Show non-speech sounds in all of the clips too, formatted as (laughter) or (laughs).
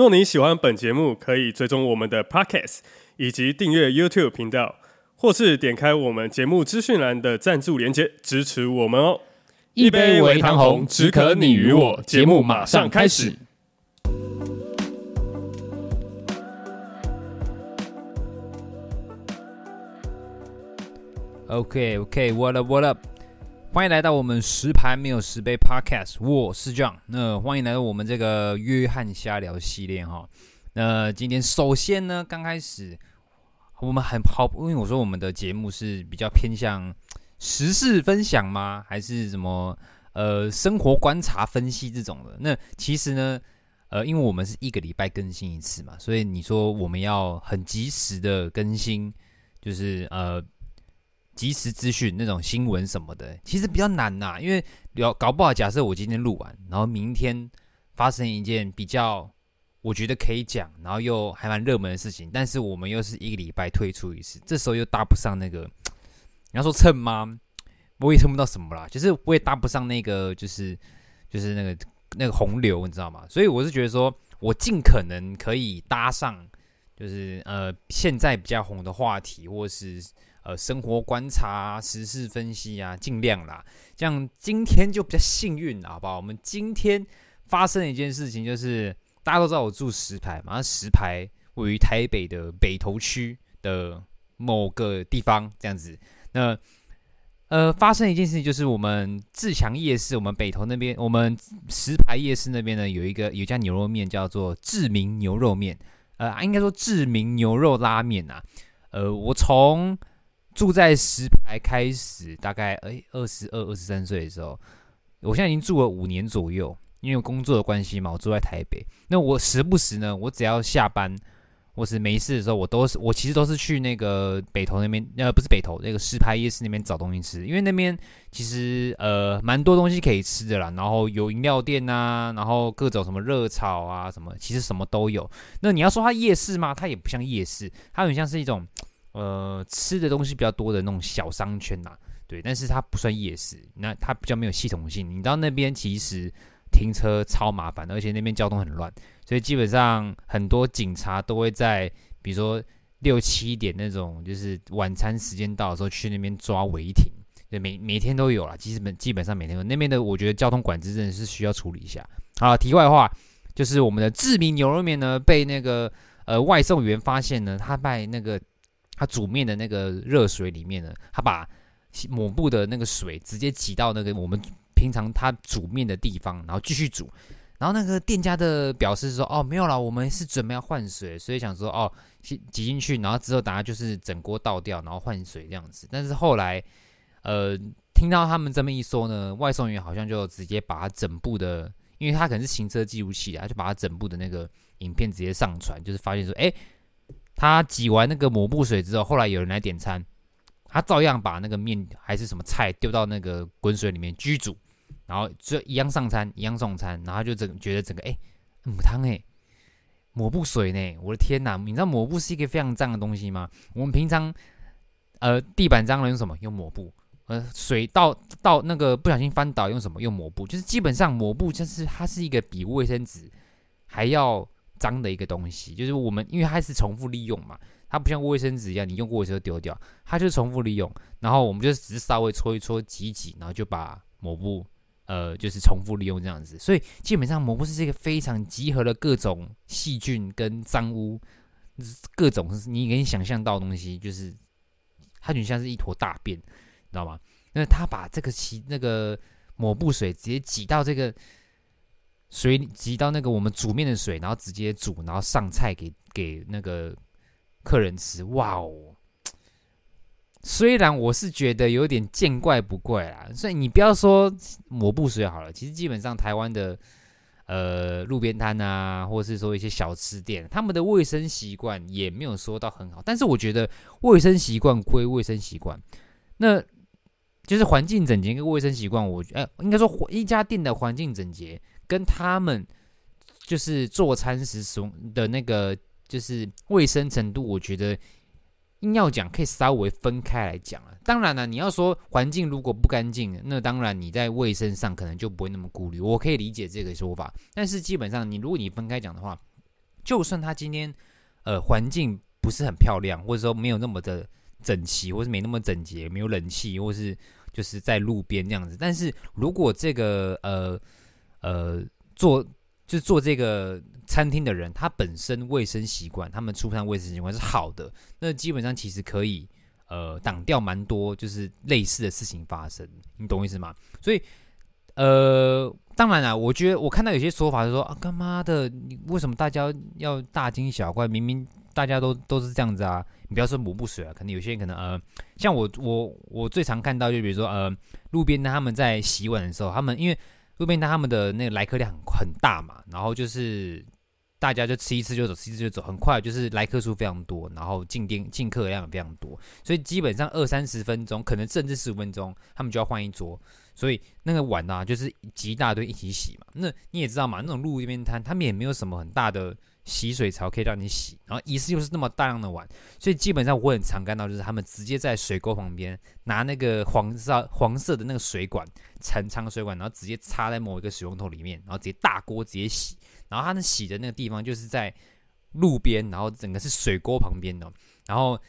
若你喜欢本节目，可以追踪我们的 Podcast，以及订阅 YouTube 频道，或是点开我们节目资讯栏的赞助连接支持我们哦。一杯为唐红，只可你与我。节目马上开始。OK，OK，What up，What up？欢迎来到我们十牌没有十杯 Podcast，我是 John。那欢迎来到我们这个约翰瞎聊系列哈。那今天首先呢，刚开始我们很好，因为我说我们的节目是比较偏向时事分享吗？还是什么呃生活观察分析这种的？那其实呢，呃，因为我们是一个礼拜更新一次嘛，所以你说我们要很及时的更新，就是呃。即时资讯那种新闻什么的，其实比较难呐、因为搞搞不好，假设我今天录完，然后明天发生一件比较我觉得可以讲，然后又还蛮热门的事情，但是我们又是一个礼拜推出一次，这时候又搭不上那个，你要说蹭吗？我也蹭不到什么啦，就是我也搭不上那个，就是就是那个那个洪流，你知道吗？所以我是觉得说，我尽可能可以搭上，就是呃现在比较红的话题，或是。呃，生活观察啊，时事分析啊，尽量啦。这样今天就比较幸运，好不好？我们今天发生的一件事情，就是大家都知道我住石牌嘛，石牌位于台北的北投区的某个地方，这样子。那呃，发生一件事情，就是我们自强夜市，我们北投那边，我们石牌夜市那边呢，有一个有家牛肉面叫做志明牛肉面，呃，应该说志明牛肉拉面啊。呃，我从住在石牌开始，大概诶二十二、二十三岁的时候，我现在已经住了五年左右。因为工作的关系嘛，我住在台北。那我时不时呢，我只要下班或是没事的时候，我都是我其实都是去那个北投那边，呃，不是北投那个石牌夜市那边找东西吃。因为那边其实呃蛮多东西可以吃的啦，然后有饮料店啊，然后各种什么热炒啊什么，其实什么都有。那你要说它夜市吗？它也不像夜市，它很像是一种。呃，吃的东西比较多的那种小商圈呐、啊，对，但是它不算夜市，那它比较没有系统性。你知道那边其实停车超麻烦，而且那边交通很乱，所以基本上很多警察都会在，比如说六七点那种，就是晚餐时间到的时候去那边抓违停，对，每每天都有啦，基本基本上每天都有。那边的我觉得交通管制真的是需要处理一下。好，题外话，就是我们的志明牛肉面呢，被那个呃外送员发现呢，他卖那个。他煮面的那个热水里面呢，他把抹布的那个水直接挤到那个我们平常他煮面的地方，然后继续煮。然后那个店家的表示说：“哦，没有了，我们是准备要换水，所以想说哦，挤进去，然后之后等下就是整锅倒掉，然后换水这样子。”但是后来，呃，听到他们这么一说呢，外送员好像就直接把他整部的，因为他可能是行车记录器啊，就把他整部的那个影片直接上传，就是发现说：“哎。”他挤完那个抹布水之后，后来有人来点餐，他照样把那个面还是什么菜丢到那个滚水里面继续煮，然后就一样上餐，一样送餐，然后就整觉得整个哎，母汤哎，抹布水呢？我的天哪！你知道抹布是一个非常脏的东西吗？我们平常呃地板脏了用什么？用抹布。呃，水倒倒那个不小心翻倒用什么？用抹布。就是基本上抹布就是它是一个比卫生纸还要。脏的一个东西，就是我们因为它是重复利用嘛，它不像卫生纸一样，你用过的时候丢掉，它就是重复利用。然后我们就只是稍微搓一搓、挤挤，然后就把抹布，呃，就是重复利用这样子。所以基本上抹布是这个非常集合了各种细菌跟脏污，各种你可以想象到的东西，就是它就像是一坨大便，你知道吗？那他把这个洗那个抹布水直接挤到这个。水挤到那个我们煮面的水，然后直接煮，然后上菜给给那个客人吃。哇哦！虽然我是觉得有点见怪不怪啦，所以你不要说抹布水好了，其实基本上台湾的呃路边摊啊，或是说一些小吃店，他们的卫生习惯也没有说到很好。但是我觉得卫生习惯归卫生习惯，那就是环境整洁跟卫生习惯，我哎、呃、应该说一家店的环境整洁跟他们就是做餐时使用的那个就是卫生程度，我觉得。硬要讲，可以稍微分开来讲啊。当然了，你要说环境如果不干净，那当然你在卫生上可能就不会那么顾虑。我可以理解这个说法，但是基本上你如果你分开讲的话，就算他今天呃环境不是很漂亮，或者说没有那么的整齐，或是没那么整洁，没有冷气，或是就是在路边这样子，但是如果这个呃呃做。就是做这个餐厅的人，他本身卫生习惯，他们出餐卫生习惯是好的，那基本上其实可以呃挡掉蛮多就是类似的事情发生，你懂我意思吗？所以呃，当然了，我觉得我看到有些说法是说啊，干妈的，你为什么大家要大惊小怪？明明大家都都是这样子啊，你不要说抹布水啊，可能有些人可能呃，像我我我最常看到就比如说呃，路边他们在洗碗的时候，他们因为。路边摊他们的那个来客量很大嘛，然后就是大家就吃一次就走，吃一次就走，很快就是来客数非常多，然后进店进客量也非常多，所以基本上二三十分钟，可能甚至十五分钟，他们就要换一桌，所以那个碗啊，就是集一大堆一起洗嘛。那你也知道嘛，那种路边摊他们也没有什么很大的。洗水槽可以让你洗，然后一次又是那么大量的碗，所以基本上我很常看到，就是他们直接在水沟旁边拿那个黄色黄色的那个水管，长长水管，然后直接插在某一个水龙头里面，然后直接大锅直接洗，然后他们洗的那个地方就是在路边，然后整个是水沟旁边的，然后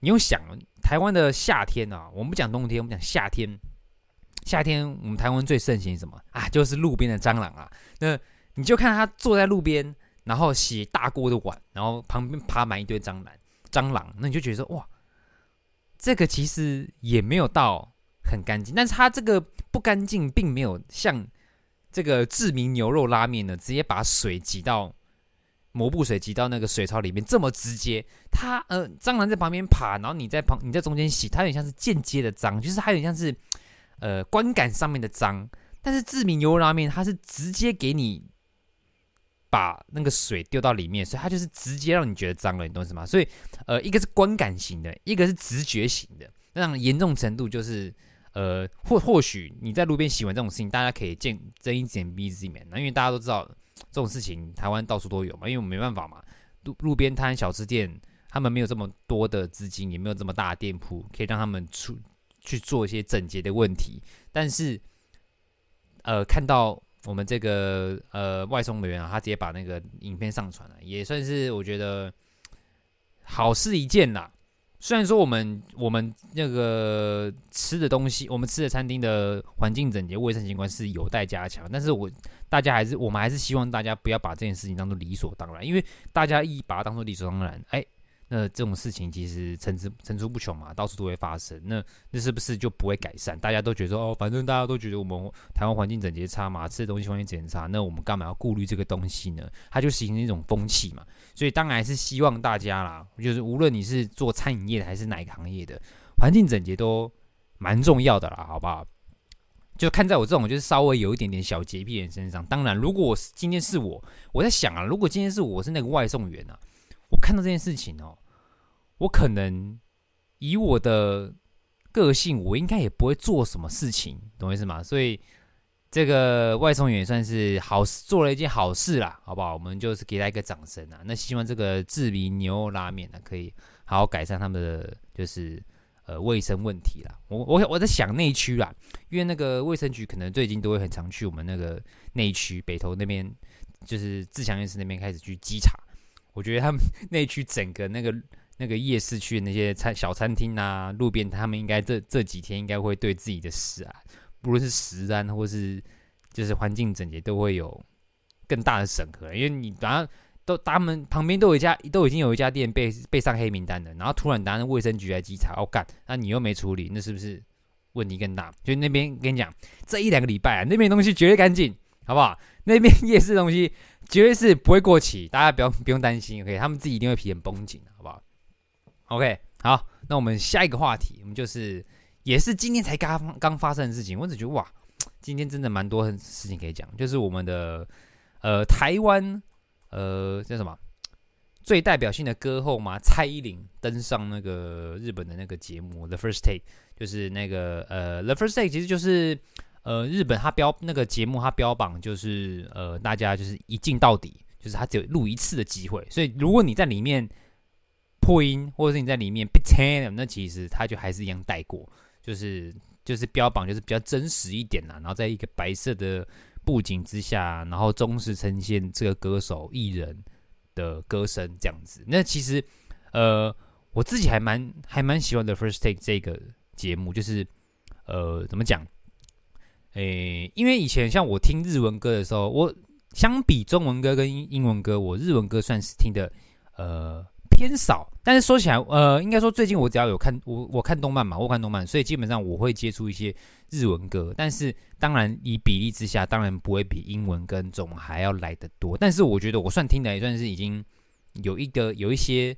你又想，台湾的夏天啊，我们不讲冬天，我们讲夏天，夏天我们台湾最盛行什么啊？就是路边的蟑螂啊，那你就看他坐在路边。然后洗大锅的碗，然后旁边爬满一堆蟑螂，蟑螂，那你就觉得说哇，这个其实也没有到很干净，但是它这个不干净，并没有像这个志明牛肉拉面呢，直接把水挤到抹布水挤到那个水槽里面这么直接。它呃，蟑螂在旁边爬，然后你在旁你在中间洗，它有点像是间接的脏，就是它有点像是呃观感上面的脏。但是志明牛肉拉面，它是直接给你。把那个水丢到里面，所以它就是直接让你觉得脏了，你懂什么？所以，呃，一个是观感型的，一个是直觉型的。那严重程度就是，呃，或或许你在路边洗碗这种事情，大家可以见睁一只眼闭一只眼。那因为大家都知道这种事情，台湾到处都有嘛。因为我们没办法嘛，路路边摊、小吃店，他们没有这么多的资金，也没有这么大的店铺，可以让他们出去做一些整洁的问题。但是，呃，看到。我们这个呃外送人员啊，他直接把那个影片上传了，也算是我觉得好事一件啦。虽然说我们我们那个吃的东西，我们吃的餐厅的环境整洁、卫生习惯是有待加强，但是我大家还是我们还是希望大家不要把这件事情当做理所当然，因为大家一把它当做理所当然，哎。那这种事情其实层出层出不穷嘛，到处都会发生。那那是不是就不会改善？大家都觉得哦，反正大家都觉得我们台湾环境整洁差嘛，吃的东西环境整洁差，那我们干嘛要顾虑这个东西呢？它就形成一种风气嘛。所以当然是希望大家啦，就是无论你是做餐饮业的还是哪个行业的，环境整洁都蛮重要的啦，好不好？就看在我这种就是稍微有一点点小洁癖的人身上。当然，如果今天是我，我在想啊，如果今天是我是那个外送员啊。看到这件事情哦，我可能以我的个性，我应该也不会做什么事情，懂我意思吗？所以这个外送员也算是好事，做了一件好事啦，好不好？我们就是给他一个掌声啊！那希望这个志明牛肉拉面呢，可以好好改善他们的就是呃卫生问题啦。我我我在想内区啦，因为那个卫生局可能最近都会很常去我们那个内区北投那边，就是自强夜市那边开始去稽查。我觉得他们 (laughs) 那区整个那个那个夜市区的那些餐小餐厅啊、路边，他们应该这这几天应该会对自己的食啊，不论是食安或是就是环境整洁，都会有更大的审核。因为你反正都他们旁边都有一家，都已经有一家店被被上黑名单了，然后突然拿卫生局来稽查，哦干，那你又没处理，那是不是问题更大？所以那边跟你讲，这一两个礼拜啊，那边东西绝对干净，好不好？(laughs) 那边夜市东西。绝对是不会过期，大家不用不用担心，OK？他们自己一定会皮很绷紧，好不好？OK，好，那我们下一个话题，我们就是也是今天才刚刚发生的事情，我只觉得哇，今天真的蛮多事情可以讲，就是我们的呃台湾呃叫什么最代表性的歌后嘛，蔡依林登上那个日本的那个节目《The First Take》，就是那个呃《The First Take》，其实就是呃日本他标那个节目，他标榜就是呃大家就是一镜到底，就是他只有录一次的机会，所以如果你在里面破音，或者是你在里面被听，那其实他就还是一样带过，就是。就是标榜就是比较真实一点啦，然后在一个白色的布景之下，然后忠实呈现这个歌手艺人的歌声这样子。那其实，呃，我自己还蛮还蛮喜欢的 First Take 这个节目，就是呃，怎么讲？诶，因为以前像我听日文歌的时候，我相比中文歌跟英文歌，我日文歌算是听的呃。偏少，但是说起来，呃，应该说最近我只要有看我我看动漫嘛，我看动漫，所以基本上我会接触一些日文歌。但是当然以比例之下，当然不会比英文跟中文还要来得多。但是我觉得我算听的也算是已经有一个有一些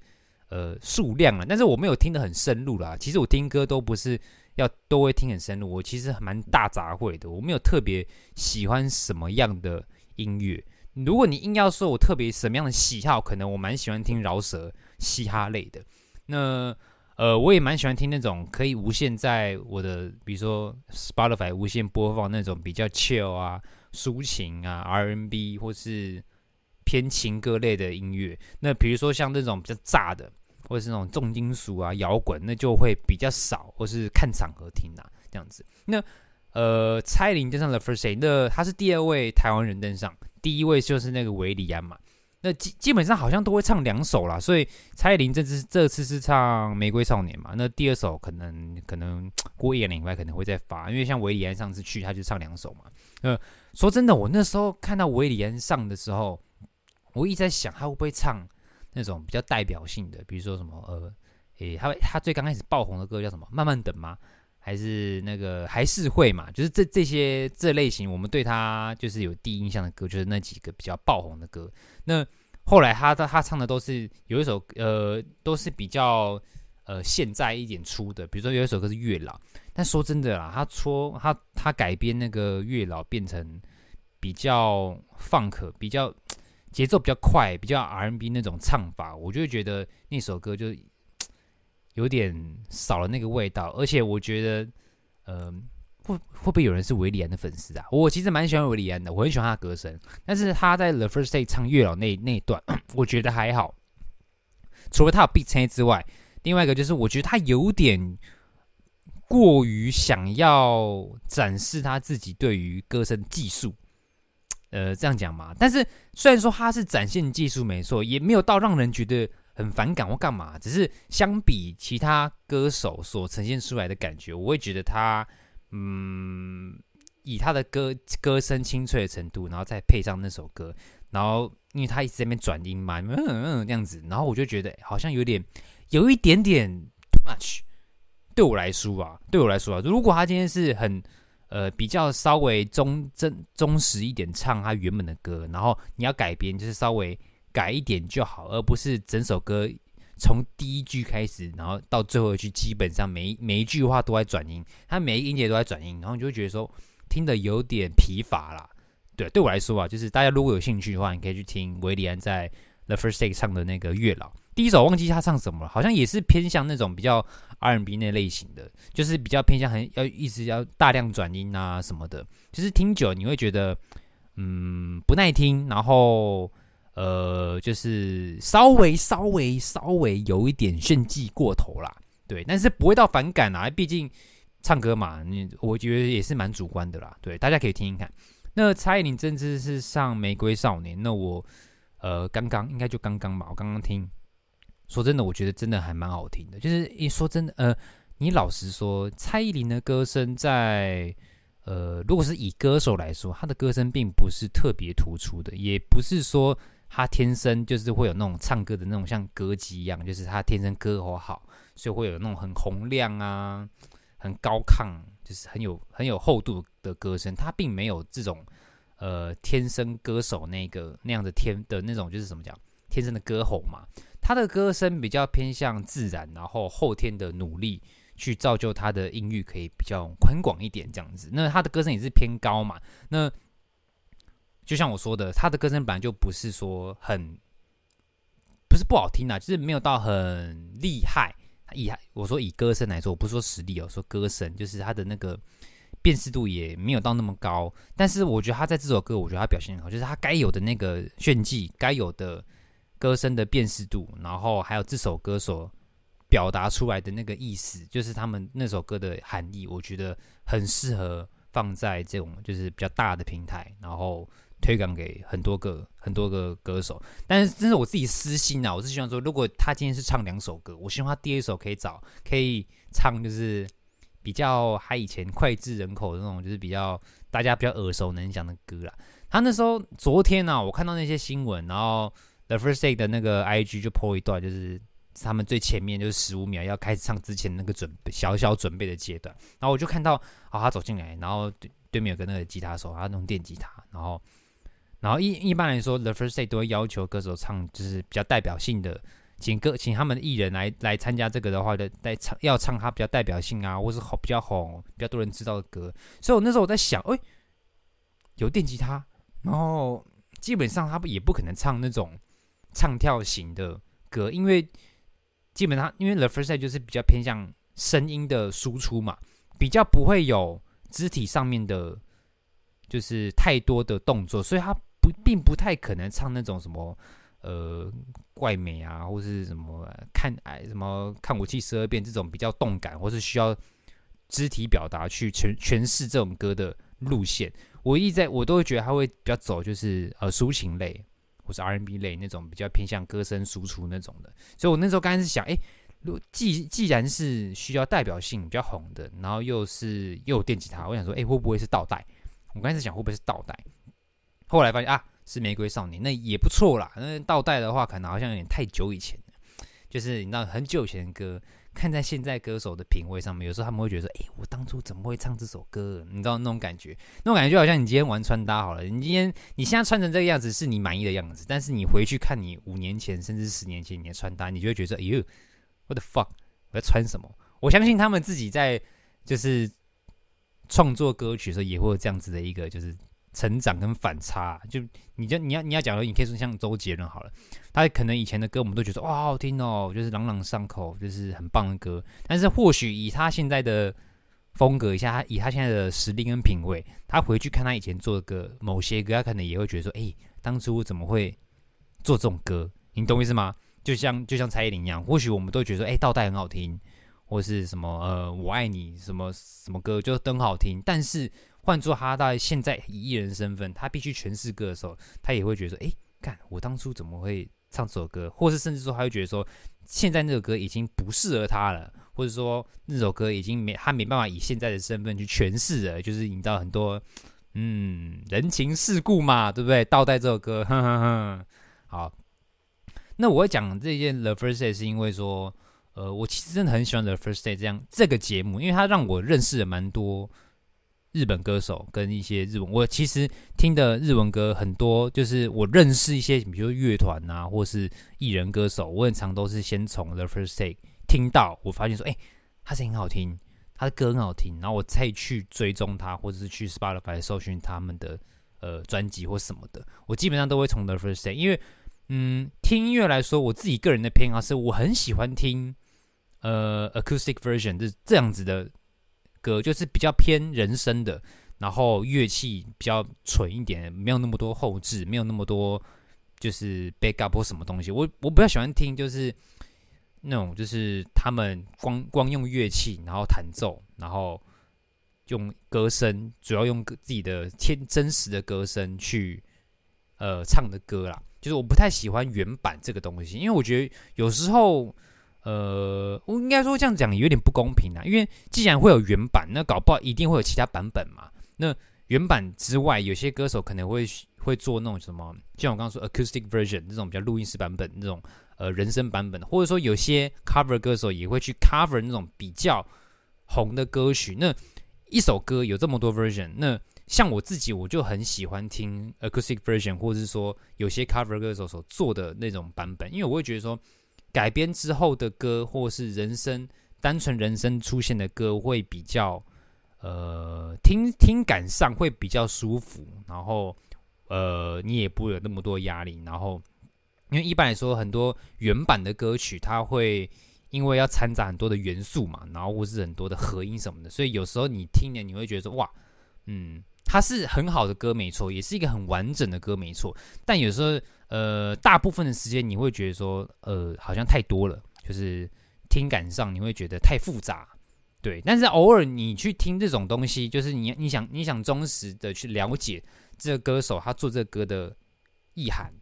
呃数量了，但是我没有听得很深入啦。其实我听歌都不是要都会听很深入，我其实蛮大杂烩的，我没有特别喜欢什么样的音乐。如果你硬要说我特别什么样的喜好，可能我蛮喜欢听饶舌。嘻哈类的，那呃，我也蛮喜欢听那种可以无限在我的，比如说 Spotify 无限播放那种比较 chill 啊、抒情啊、R N B 或是偏情歌类的音乐。那比如说像那种比较炸的，或者是那种重金属啊、摇滚，那就会比较少，或是看场合听啊这样子。那呃，蔡依林登上了 First Day，那他是第二位台湾人登上，第一位就是那个韦礼安嘛。那基基本上好像都会唱两首啦，所以蔡依林这次这次是唱《玫瑰少年》嘛，那第二首可能可能过一两礼拜可能会再发，因为像韦礼安上次去他就唱两首嘛。呃，说真的，我那时候看到韦礼安上的时候，我一直在想他会不会唱那种比较代表性的，比如说什么呃，诶，他他最刚开始爆红的歌叫什么？慢慢等吗？还是那个还是会嘛？就是这这些这类型，我们对他就是有第一印象的歌，就是那几个比较爆红的歌。那后来他他他唱的都是有一首呃，都是比较呃现在一点出的，比如说有一首歌是《月老》，但说真的啦，他说他他改编那个《月老》变成比较 funk，比较节奏比较快，比较 R&B 那种唱法，我就会觉得那首歌就。(tsk) 有点少了那个味道，而且我觉得，呃，会会不会有人是韦礼安的粉丝啊？我其实蛮喜欢韦礼安的，我很喜欢他的歌声，但是他在 The First Day 唱月老那那段，(clears throat) 我觉得还好。除了他有 beat 唱之外，另外一个就是我觉得他有点过于想要展示他自己对于歌声技术，呃，这样讲嘛。但是虽然说他是展现技术没错，也没有到让人觉得。很反感或干嘛，只是相比其他歌手所呈现出来的感觉，我会觉得他，嗯，以他的歌歌声清脆的程度，然后再配上那首歌，然后因为他一直在那边转音嘛，嗯嗯这样子，然后我就觉得好像有点有一点点 too much，对我来说啊，对我来说啊，如果他今天是很呃比较稍微忠真忠实一点唱他原本的歌，然后你要改编就是稍微。改一点就好，而不是整首歌从第一句开始，然后到最后一句，基本上每一每一句话都在转音，它每一音节都在转音，然后你就会觉得说听得有点疲乏啦。对，对我来说啊，就是大家如果有兴趣的话，你可以去听韦礼安在 The First Take 唱的那个《月老》。第一首忘记他唱什么了，好像也是偏向那种比较 R&B 那类型的，就是比较偏向很要一直要大量转音啊什么的，就是听久你会觉得嗯不耐听，然后。呃，就是稍微稍微稍微有一点炫技过头啦，对，但是不会到反感啦，毕竟唱歌嘛，你我觉得也是蛮主观的啦，对，大家可以听听看。那蔡依林这次是上《玫瑰少年》，那我呃刚刚应该就刚刚吧，我刚刚听，说真的，我觉得真的还蛮好听的。就是一说真的，呃，你老实说，蔡依林的歌声在呃，如果是以歌手来说，她的歌声并不是特别突出的，也不是说。他天生就是会有那种唱歌的那种像歌姬一样，就是他天生歌喉好，所以会有那种很洪亮啊、很高亢，就是很有很有厚度的歌声。他并没有这种呃天生歌手那个那样的天的那种，就是怎么讲，天生的歌喉嘛。他的歌声比较偏向自然，然后后天的努力去造就他的音域可以比较宽广一点这样子。那他的歌声也是偏高嘛，那。就像我说的，他的歌声本来就不是说很不是不好听啊，就是没有到很厉害。以我说以歌声来说，我不是说实力哦，说歌声就是他的那个辨识度也没有到那么高。但是我觉得他在这首歌，我觉得他表现很好，就是他该有的那个炫技，该有的歌声的辨识度，然后还有这首歌所表达出来的那个意思，就是他们那首歌的含义，我觉得很适合放在这种就是比较大的平台，然后推广给很多个很多个歌手。但是这是我自己私心啊，我是希望说，如果他今天是唱两首歌，我希望他第一首可以找可以唱就是比较他以前脍炙人口的那种，就是比较大家比较耳熟能详的歌啦。他那时候昨天呢、啊，我看到那些新闻，然后 The First Take 的那个 IG 就 po 一段，就是。他们最前面就是十五秒要开始唱之前那个准备小小准备的阶段，然后我就看到啊，他走进来，然后对对面有个那个吉他手，他弄电吉他，然后然后一一般来说，The First Take 都会要求歌手唱就是比较代表性的，请歌请他们的艺人来来参加这个的话的，来唱要唱他比较代表性啊，或是好比较红、比较多人知道的歌。所以我那时候我在想，哎，有电吉他，然后基本上他也不可能唱那种唱跳型的歌，因为。基本上，因为 The First Take 就是比较偏向声音的输出嘛，比较不会有肢体上面的，就是太多的动作，所以他不并不太可能唱那种什么呃怪美啊，或是什么看哎什么看武器十二变这种比较动感，或是需要肢体表达去诠诠释这种歌的路线。我一直在我都会觉得他会比较走就是呃抒情类。或是 R&B 类那种比较偏向歌声输出那种的，所以我那时候刚开始想，哎、欸，如既既然是需要代表性比较红的，然后又是又有电吉他，我想说，哎、会不会是倒带？我刚开始想会不会是倒带，后来发现啊，是玫瑰少年，那也不错啦。那倒带的话，可能好像有点太久以前，就是你知道很久以前的歌。看在现在歌手的品味上面，有时候他们会觉得说：“哎、我当初怎么会唱这首歌？”你知道那种感觉，那种感觉就好像你今天玩穿搭好了，你今天你现在穿成这个样子是你满意的样子，但是你回去看你五年前甚至十年前你的穿搭，你就会觉得：“哎呦，what the fuck，我在穿什么？”我相信他们自己在就是创作歌曲的时候也会有这样子的一个就是。成长跟反差，就你就你要你要讲的，你可以说像周杰伦好了，他可能以前的歌我们都觉得哇好听哦，就是朗朗上口，就是很棒的歌。但是或许以他现在的风格，一下他以他现在的实力跟品味，他回去看他以前做的歌，某些歌他可能也会觉得说，哎，当初怎么会做这种歌？你懂我意思吗？就像就像蔡依林一样，或许我们都觉得说，哎，倒带很好听，或是什么呃我爱你什么什么歌就都很好听，但是。换做他在现在以艺人身份，他必须诠释歌的时候，他也会觉得说：“哎，干，我当初怎么会唱这首歌？”或是甚至说，他会觉得说：“现在那首歌已经不适合他了，或者说那首歌已经没他没办法以现在的身份去诠释了。”就是引到很多嗯人情世故嘛，对不对？倒带这首歌，哼哼哼。好，那我会讲这件 The First Day 是因为说，呃，我其实真的很喜欢 The First Day 这样这个节目，因为它让我认识了蛮多。日本歌手跟一些日文，我其实听的日文歌很多，就是我认识一些，比如说乐团啊，或是艺人歌手，我很常都是先从 The First Take 听到，我发现说，哎、他声音好听，他的歌很好听，然后我再去追踪他，或者是去 Spotify 搜寻他们的呃专辑或什么的，我基本上都会从 The First Take，因为嗯，听音乐来说，我自己个人的偏好是我很喜欢听呃 Acoustic Version，就是这样子的。歌就是比较偏人声的，然后乐器比较纯一点，没有那么多后置，没有那么多就是 backup 或什么东西。我我比较喜欢听就是那种就是他们光光用乐器，然后弹奏，然后用歌声，主要用自己的天真实的歌声去呃唱的歌啦。就是我不太喜欢原版这个东西，因为我觉得有时候。呃，我应该说这样讲有点不公平啊，因为既然会有原版，那搞不好一定会有其他版本嘛。那原版之外，有些歌手可能会会做那种什么，就像我刚刚说 acoustic version 这种比较录音室版本，那种呃人声版本，或者说有些 cover 歌手也会去 cover 那种比较红的歌曲。那一首歌有这么多 version，那像我自己我就很喜欢听 acoustic version，或者是说有些 cover 歌手所做的那种版本，因为我会觉得说。改编之后的歌，或是人声单纯人声出现的歌，会比较呃听听感上会比较舒服，然后呃，你也不会有那么多压力。然后，因为一般来说，很多原版的歌曲，它会因为要掺杂很多的元素嘛，然后或是很多的合音什么的，所以有时候你听了，你会觉得说，哇，嗯，它是很好的歌，没错，也是一个很完整的歌，没错。但有时候，呃，大部分的时间你会觉得说，呃，好像太多了，就是听感上你会觉得太复杂。对，但是偶尔你去听这种东西，就是你你想你想忠实的去了解这个歌手他做这个歌的意涵，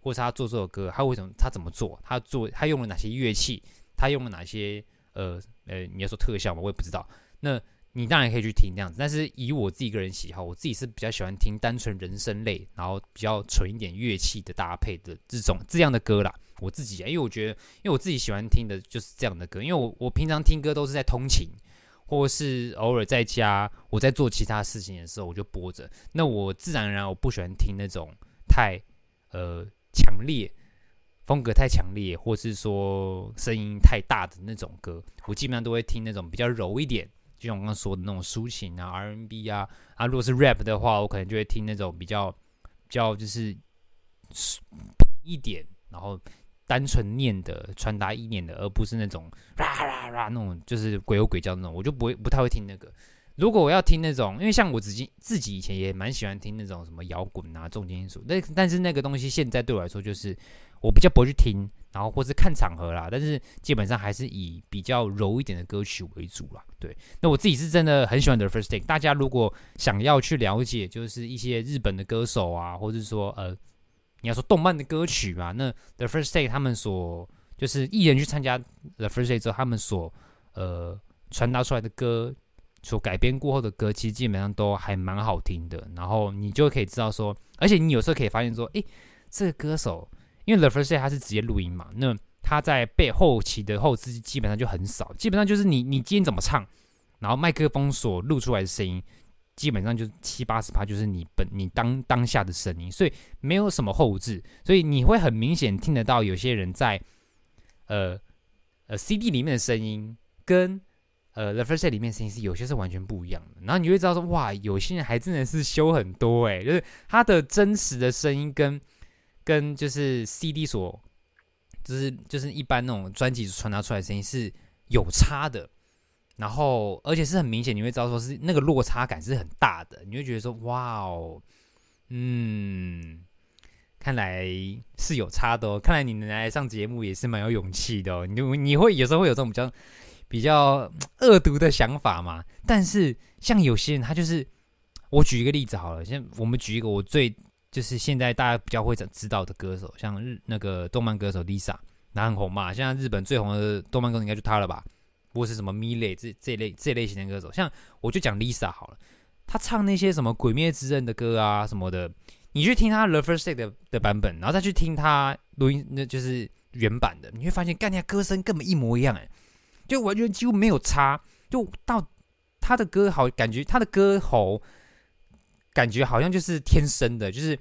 或是他做这首歌他为什么他怎么做，他做他用了哪些乐器，他用了哪些呃呃你要说特效吗？我也不知道。那你当然可以去听这样子，但是以我自己个人喜好，我自己是比较喜欢听单纯人声类，然后比较纯一点乐器的搭配的这种这样的歌啦。我自己啊，因为我觉得，因为我自己喜欢听的就是这样的歌，因为我我平常听歌都是在通勤，或是偶尔在家，我在做其他事情的时候我就播着。那我自然而然我不喜欢听那种太呃强烈、风格太强烈，或是说声音太大的那种歌。我基本上都会听那种比较柔一点，就像我刚刚说的那种抒情啊、，R N B 啊啊。如果是 rap 的话，我可能就会听那种比较比较就是一点，然后。单纯念的，传达意念的，而不是那种啦啦啦那种，就是鬼吼鬼叫那种，我就不会不太会听那个。如果我要听那种，因为像我自己自己以前也蛮喜欢听那种什么摇滚啊、重金属，那但是那个东西现在对我来说就是我比较不会去听，然后或是看场合啦。但是基本上还是以比较柔一点的歌曲为主啦。对，那我自己是真的很喜欢 The First Take。大家如果想要去了解，就是一些日本的歌手啊，或者说呃。你要说动漫的歌曲嘛？那 The First Take 他们所就是艺人去参加 The First Take 之后，他们所呃传达出来的歌，所改编过后的歌，其实基本上都还蛮好听的。然后你就可以知道说，而且你有时候可以发现说，诶，这个歌手，因为 The First Take 他是直接录音嘛，那他在背后期的后置基本上就很少，基本上就是你你今天怎么唱，然后麦克风所录出来的声音。基本上就是七八十趴，就是你本你当当下的声音，所以没有什么后置，所以你会很明显听得到有些人在呃呃 CD 里面的声音跟呃 The First Day 里面声音是有些是完全不一样的。然后你会知道说，哇，有些人还真的是修很多诶，就是他的真实的声音跟跟就是 CD 所就是就是一般那种专辑传达出来的声音是有差的。然后，而且是很明显，你会知道说是那个落差感是很大的，你会觉得说，哇哦，嗯，看来是有差的哦。看来你能来上节目也是蛮有勇气的哦。你你会有时候会有这种比较比较恶毒的想法嘛？但是像有些人，他就是，我举一个例子好了，像我们举一个我最就是现在大家比较会知道的歌手，像日那个动漫歌手 Lisa，那很红嘛。现在日本最红的动漫歌手应该就他了吧？或是什么 Mile 这这类这类型的歌手，像我就讲 Lisa 好了，他唱那些什么《鬼灭之刃》的歌啊什么的，你去听他 The First Take 的的版本，然后再去听他录音，那就是原版的，你会发现，干，他歌声根本一模一样，哎，就完全几乎没有差，就到他的歌好，感觉他的歌喉感觉好像就是天生的，就是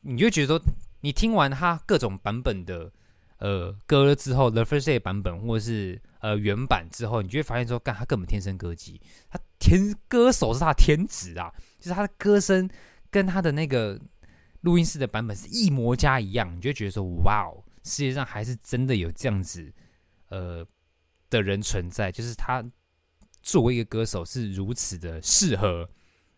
你就觉得说，你听完他各种版本的呃歌之后，The First Take 版本或者是。呃，原版之后，你就会发现说，干他根本天生歌姬，他天歌手是他的天职啊，就是他的歌声跟他的那个录音室的版本是一模加一样，你就觉得说，哇哦，世界上还是真的有这样子呃的人存在，就是他作为一个歌手是如此的适合，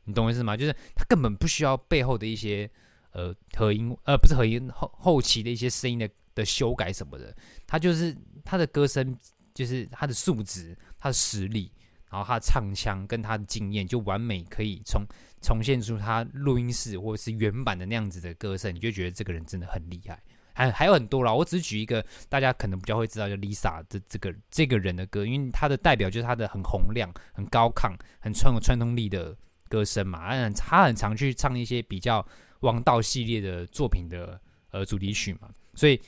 你懂我意思吗？就是他根本不需要背后的一些呃合音，呃不是合音后后期的一些声音的的修改什么的，他就是他的歌声。就是他的素质、他的实力，然后他的唱腔跟他的经验，就完美可以重重现出他录音室或者是原版的那样子的歌声，你就觉得这个人真的很厉害。还还有很多啦，我只举一个大家可能比较会知道，就 Lisa 的这个这个人的歌，因为他的代表就是他的很洪亮、很高亢、很穿有穿透力的歌声嘛。嗯，他很常去唱一些比较王道系列的作品的呃主题曲嘛，所以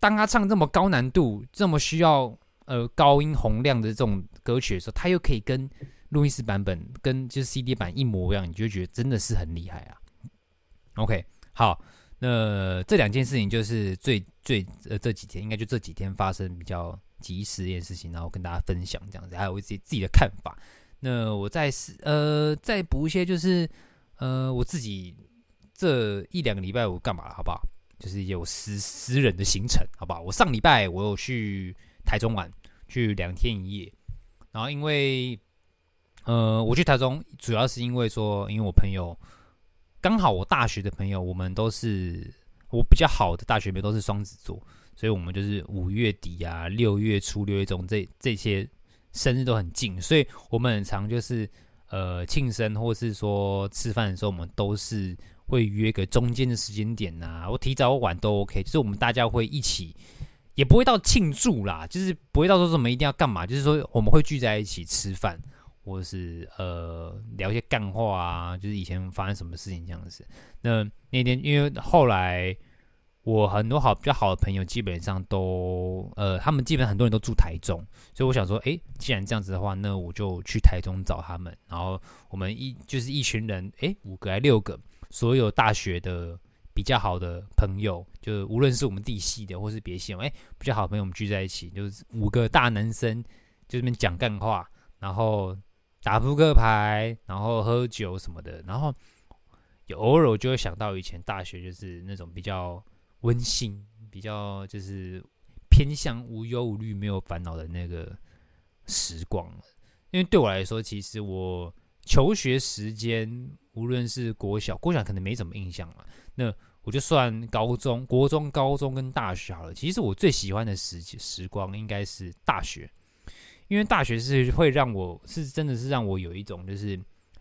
当他唱这么高难度、这么需要。呃，高音洪亮的这种歌曲的时候，他又可以跟录音室版本跟就是 CD 版一模一样，你就觉得真的是很厉害啊。OK，好，那这两件事情就是最最呃这几天应该就这几天发生比较及时一件事情，然后跟大家分享这样子，还有我自己自己的看法。那我再是呃再补一些，就是呃我自己这一两个礼拜我干嘛了，好不好？就是有私私人的行程，好不好？我上礼拜我有去台中玩，去两天一夜。然后因为，呃，我去台中主要是因为说，因为我朋友刚好我大学的朋友，我们都是我比较好的大学朋友都是双子座，所以我们就是五月底啊、六月初、六月中这这些生日都很近，所以我们很常就是。呃，庆生或是说吃饭的时候，我们都是会约个中间的时间点呐、啊，我提早晚都 OK，就是我们大家会一起，也不会到庆祝啦，就是不会到说什么一定要干嘛，就是说我们会聚在一起吃饭，或是呃聊一些干话啊，就是以前发生什么事情这样子。那那天因为后来。我很多好比较好的朋友，基本上都呃，他们基本很多人都住台中，所以我想说，哎，既然这样子的话，那我就去台中找他们。然后我们一就是一群人，哎，五个还六个，所有大学的比较好的朋友，就无论是我们地系的或是别系，哎，比较好朋友，我们聚在一起，就是五个大男生，就这边讲干话，然后打扑克牌，然后喝酒什么的，然后有偶尔我就会想到以前大学就是那种比较。温馨，比较就是偏向无忧无虑、没有烦恼的那个时光。因为对我来说，其实我求学时间，无论是国小、国小可能没什么印象了。那我就算高中、国中、高中跟大学好了。其实我最喜欢的时时光应该是大学，因为大学是会让我是真的是让我有一种就是，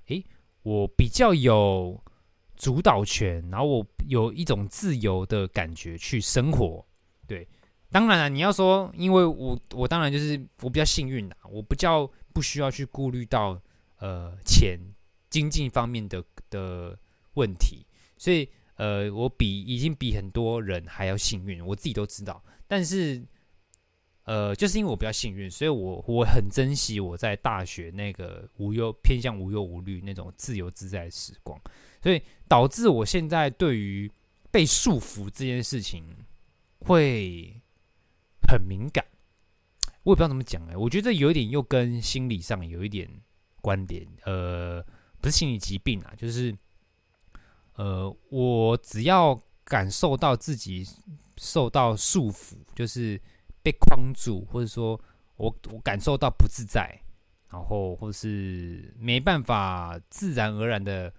诶，我比较有。主导权，然后我有一种自由的感觉去生活。对，当然了，你要说，因为我我当然就是我比较幸运啦，我不叫不需要去顾虑到呃钱经济方面的的问题，所以呃我比已经比很多人还要幸运，我自己都知道。但是呃就是因为我比较幸运，所以我我很珍惜我在大学那个无忧偏向无忧无虑那种自由自在的时光。所以导致我现在对于被束缚这件事情会很敏感，我也不知道怎么讲哎，我觉得有一点又跟心理上有一点关联，呃，不是心理疾病啊，就是呃，我只要感受到自己受到束缚，就是被框住，或者说我我感受到不自在，然后或是没办法自然而然的。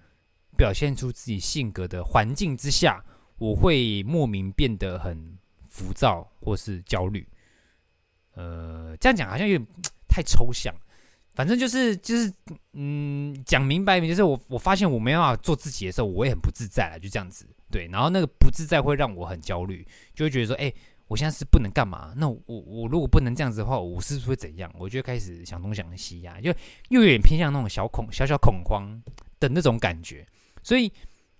表现出自己性格的环境之下，我会莫名变得很浮躁或是焦虑。呃，这样讲好像有点太抽象。反正就是就是，嗯，讲明白一点，就是我我发现我没办法做自己的时候，我也很不自在了，就这样子。对，然后那个不自在会让我很焦虑，就会觉得说，哎，我现在是不能干嘛？那我我如果不能这样子的话，我是不是会怎样？我就开始想东想西呀，就又有点偏向那种小恐小小恐慌的那种感觉。所以，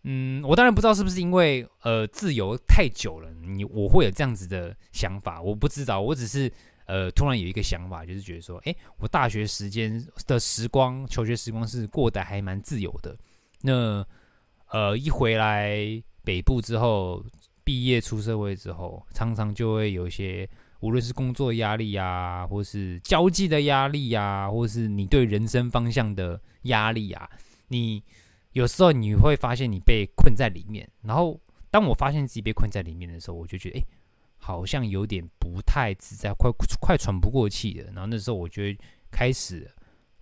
嗯，我当然不知道是不是因为呃自由太久了，你我会有这样子的想法，我不知道，我只是呃突然有一个想法，就是觉得说，诶，我大学时间的时光，求学时光是过得还蛮自由的。那呃一回来北部之后，毕业出社会之后，常常就会有一些，无论是工作压力啊，或是交际的压力啊，或是你对人生方向的压力啊，你。有时候你会发现你被困在里面，然后当我发现自己被困在里面的时候，我就觉得，哎，好像有点不太自在，快快喘不过气了。然后那时候我就会开始，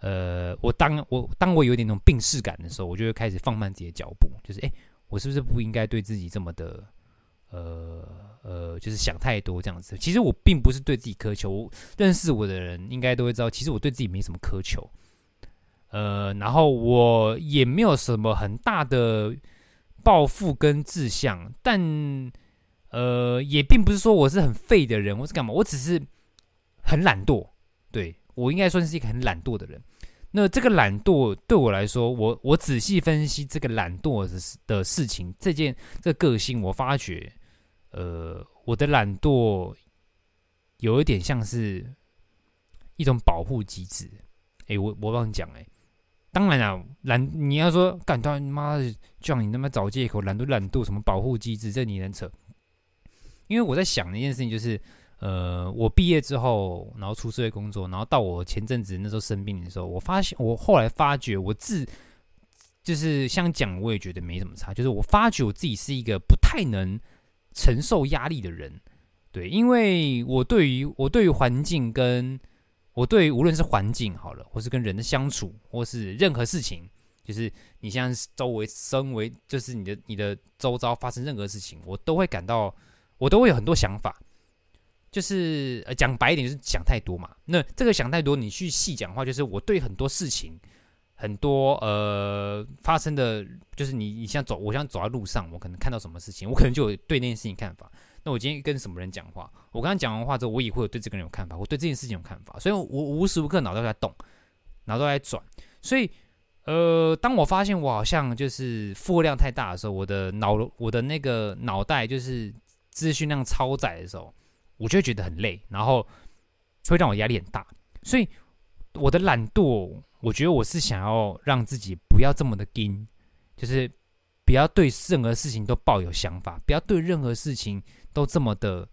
呃，我当我当我有点那种病识感的时候，我就会开始放慢自己的脚步，就是，哎，我是不是不应该对自己这么的，呃呃，就是想太多这样子？其实我并不是对自己苛求，认识我的人应该都会知道，其实我对自己没什么苛求。呃，然后我也没有什么很大的抱负跟志向，但呃，也并不是说我是很废的人，我是干嘛？我只是很懒惰，对，我应该算是一个很懒惰的人。那这个懒惰对我来说，我我仔细分析这个懒惰的的事情，这件这个个性，我发觉，呃，我的懒惰有一点像是一种保护机制。哎，我我帮你讲，哎。当然啊，懒你要说干他妈的，就让你他妈找借口，懒惰懒惰什么保护机制，这你能扯？因为我在想的一件事情就是，呃，我毕业之后，然后出社会工作，然后到我前阵子那时候生病的时候，我发现我后来发觉我自就是像讲，我也觉得没什么差。就是我发觉我自己是一个不太能承受压力的人，对，因为我对于我对于环境跟我对无论是环境好了，或是跟人的相处，或是任何事情，就是你像周围身为，就是你的你的周遭发生任何事情，我都会感到，我都会有很多想法。就是呃，讲白一点，就是想太多嘛。那这个想太多，你去细讲的话，就是我对很多事情，很多呃发生的，就是你你像走，我像走在路上，我可能看到什么事情，我可能就有对那件事情看法。那我今天跟什么人讲话，我刚刚讲完话之后，我也会有对这个人有看法，我对这件事情有看法，所以我无时无刻脑袋在动，脑袋在转。所以呃，当我发现我好像就是负荷量太大的时候，我的脑我的那个脑袋就是资讯量超载的时候。我就会觉得很累，然后会让我压力很大，所以我的懒惰，我觉得我是想要让自己不要这么的硬，就是不要对任何事情都抱有想法，不要对任何事情都这么的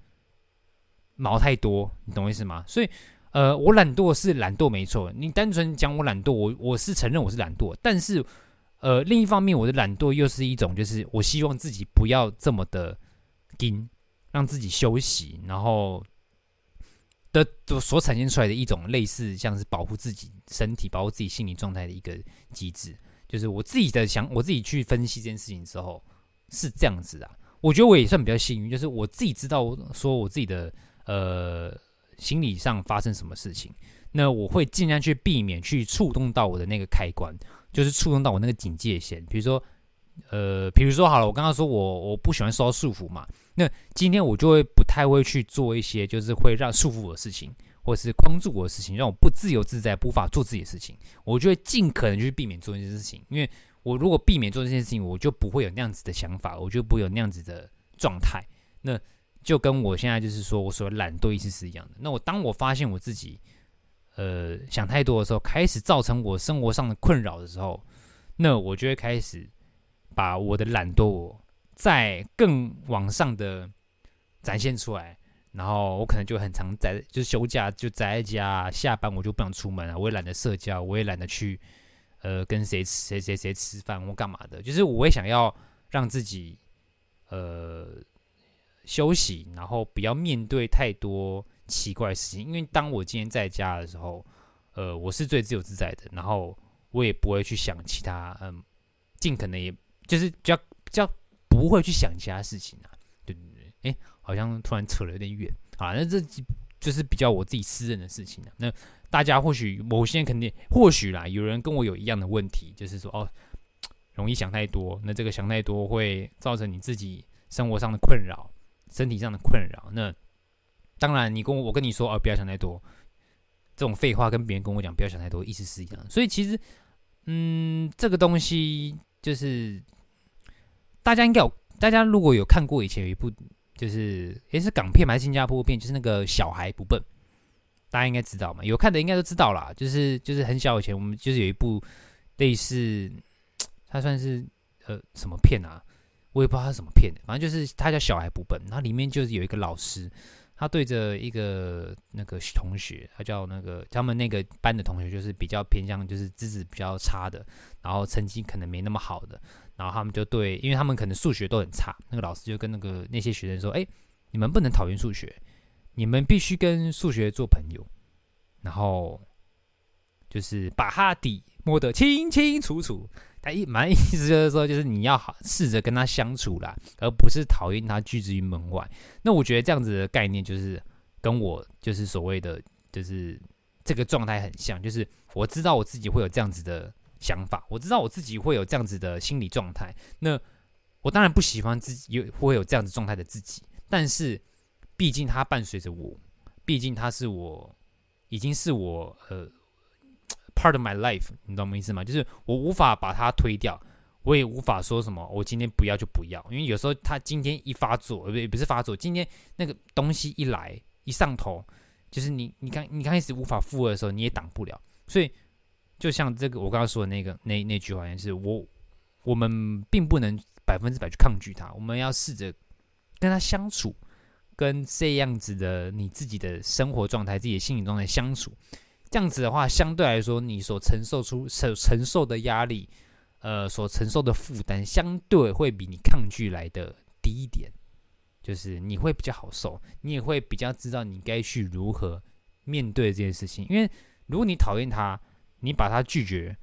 毛太多，你懂我意思吗？所以，呃，我懒惰是懒惰没错，你单纯讲我懒惰，我我是承认我是懒惰，但是，呃，另一方面，我的懒惰又是一种，就是我希望自己不要这么的硬。让自己休息，然后的所所产生出来的一种类似像是保护自己身体、保护自己心理状态的一个机制，就是我自己的想，我自己去分析这件事情之后是这样子啊。我觉得我也算比较幸运，就是我自己知道说我自己的呃心理上发生什么事情，那我会尽量去避免去触动到我的那个开关，就是触动到我那个警戒线，比如说。呃，比如说好了，我刚刚说我我不喜欢受到束缚嘛，那今天我就会不太会去做一些就是会让束缚我的事情，或是框住我的事情，让我不自由自在，无法做自己的事情。我就会尽可能去避免做这件事情，因为我如果避免做这件事情，我就不会有那样子的想法，我就不会有那样子的状态。那就跟我现在就是说我所谓懒惰意思是一样的。那我当我发现我自己呃想太多的时候，开始造成我生活上的困扰的时候，那我就会开始。把我的懒惰再更往上的展现出来，然后我可能就很常在，就是休假就宅在家，下班我就不想出门啊，我也懒得社交，我也懒得去呃跟谁谁谁谁吃饭或干嘛的，就是我也想要让自己呃休息，然后不要面对太多奇怪的事情，因为当我今天在家的时候，呃，我是最自由自在的，然后我也不会去想其他，嗯，尽可能也。就是比较比较不会去想其他事情啊，对对对，哎，好像突然扯了有点远啊，那这就是比较我自己私人的事情了。那大家或许某些人肯定或许啦，有人跟我有一样的问题，就是说哦，(tsk) 容易想太多，那这个想太多会造成你自己生活上的困扰，身体上的困扰。那当然，你跟我我跟你说哦，不要想太多，这种废话跟别人跟我讲不要想太多，意思是一样。所以其实，嗯，这个东西就是。大家应该有，大家如果有看过以前有一部，就是也是港片还是新加坡片，就是那个小孩不笨，大家应该知道嘛？有看的应该都知道啦。就是就是很小以前，我们就是有一部类似，它算是呃什么片啊？我也不知道它什么片，反正就是它叫小孩不笨，然后里面就是有一个老师，他对着一个那个同学，他叫那个他们那个班的同学，就是比较偏向就是资质比较差的，然后成绩可能没那么好的。然后他们就对，因为他们可能数学都很差，那个老师就跟那个那些学生说：“哎，你们不能讨厌数学，你们必须跟数学做朋友。”然后就是把他底摸得清清楚楚。他一蛮意思就是说，就是你要好试着跟他相处啦，而不是讨厌他拒之于门外。那我觉得这样子的概念就是跟我就是所谓的就是这个状态很像，就是我知道我自己会有这样子的。想法，我知道我自己会有这样子的心理状态。那我当然不喜欢自己有会有这样子状态的自己，但是毕竟它伴随着我，毕竟它是我，已经是我呃 part of my life，你懂我意思吗？就是我无法把它推掉，我也无法说什么我今天不要就不要，因为有时候他今天一发作，不不是发作，今天那个东西一来一上头，就是你你刚你刚开始无法负荷的时候，你也挡不了，所以。就像这个我刚刚说的那个那那句话，也是我我们并不能百分之百去抗拒它，我们要试着跟他相处，跟这样子的你自己的生活状态、自己的心理状态相处。这样子的话，相对来说，你所承受出承承受的压力，呃所承受的负担相对会比你抗拒来的低一点，就是你会比较好受，你也会比较知道你该去如何面对这件事情。因为如果你讨厌他，你把它拒绝，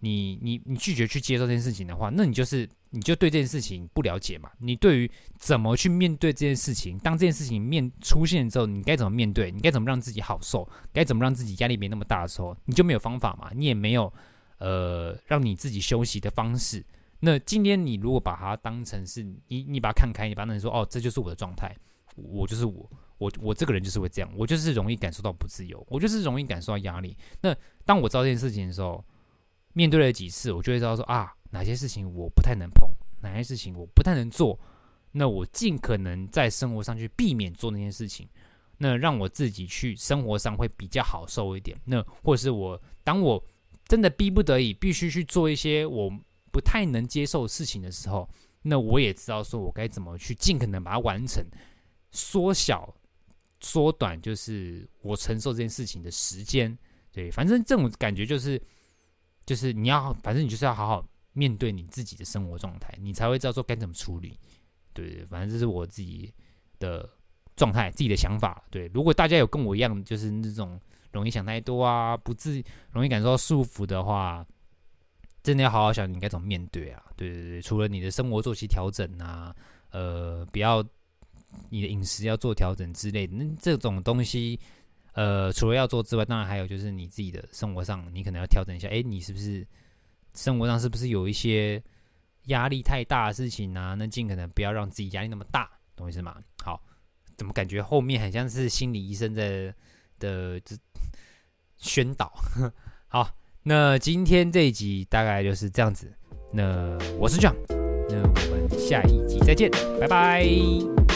你你你拒绝去接受这件事情的话，那你就是。你就对这件事情不了解嘛？你对于怎么去面对这件事情，当这件事情面出现之后，你该怎么面对？你该怎么让自己好受？该怎么让自己压力没那么大的时候，你就没有方法嘛？你也没有呃让你自己休息的方式。那今天你如果把它当成是你，你把它看开，你把它说哦，这就是我的状态，我就是我，我我这个人就是会这样，我就是容易感受到不自由，我就是容易感受到压力。那当我知道这件事情的时候，面对了几次，我就会知道说啊。哪些事情我不太能碰，哪些事情我不太能做，那我尽可能在生活上去避免做那些事情，那让我自己去生活上会比较好受一点。那或者是我当我真的逼不得已必须去做一些我不太能接受的事情的时候，那我也知道说我该怎么去尽可能把它完成，缩小、缩短，就是我承受这件事情的时间。对，反正这种感觉就是，就是你要，反正你就是要好好。面对你自己的生活状态，你才会知道说该怎么处理。对，反正这是我自己的状态，自己的想法。对，如果大家有跟我一样，就是那种容易想太多啊，不自容易感受到束缚的话，真的要好好想你该怎么面对啊。对对对，除了你的生活作息调整啊，呃，不要你的饮食要做调整之类的，那这种东西，呃，除了要做之外，当然还有就是你自己的生活上，你可能要调整一下。哎，你是不是？生活上是不是有一些压力太大的事情啊？那尽可能不要让自己压力那么大，懂意思吗？好，怎么感觉后面很像是心理医生的的这宣导？(laughs) 好，那今天这一集大概就是这样子。那我是 John，那我们下一集再见，拜拜。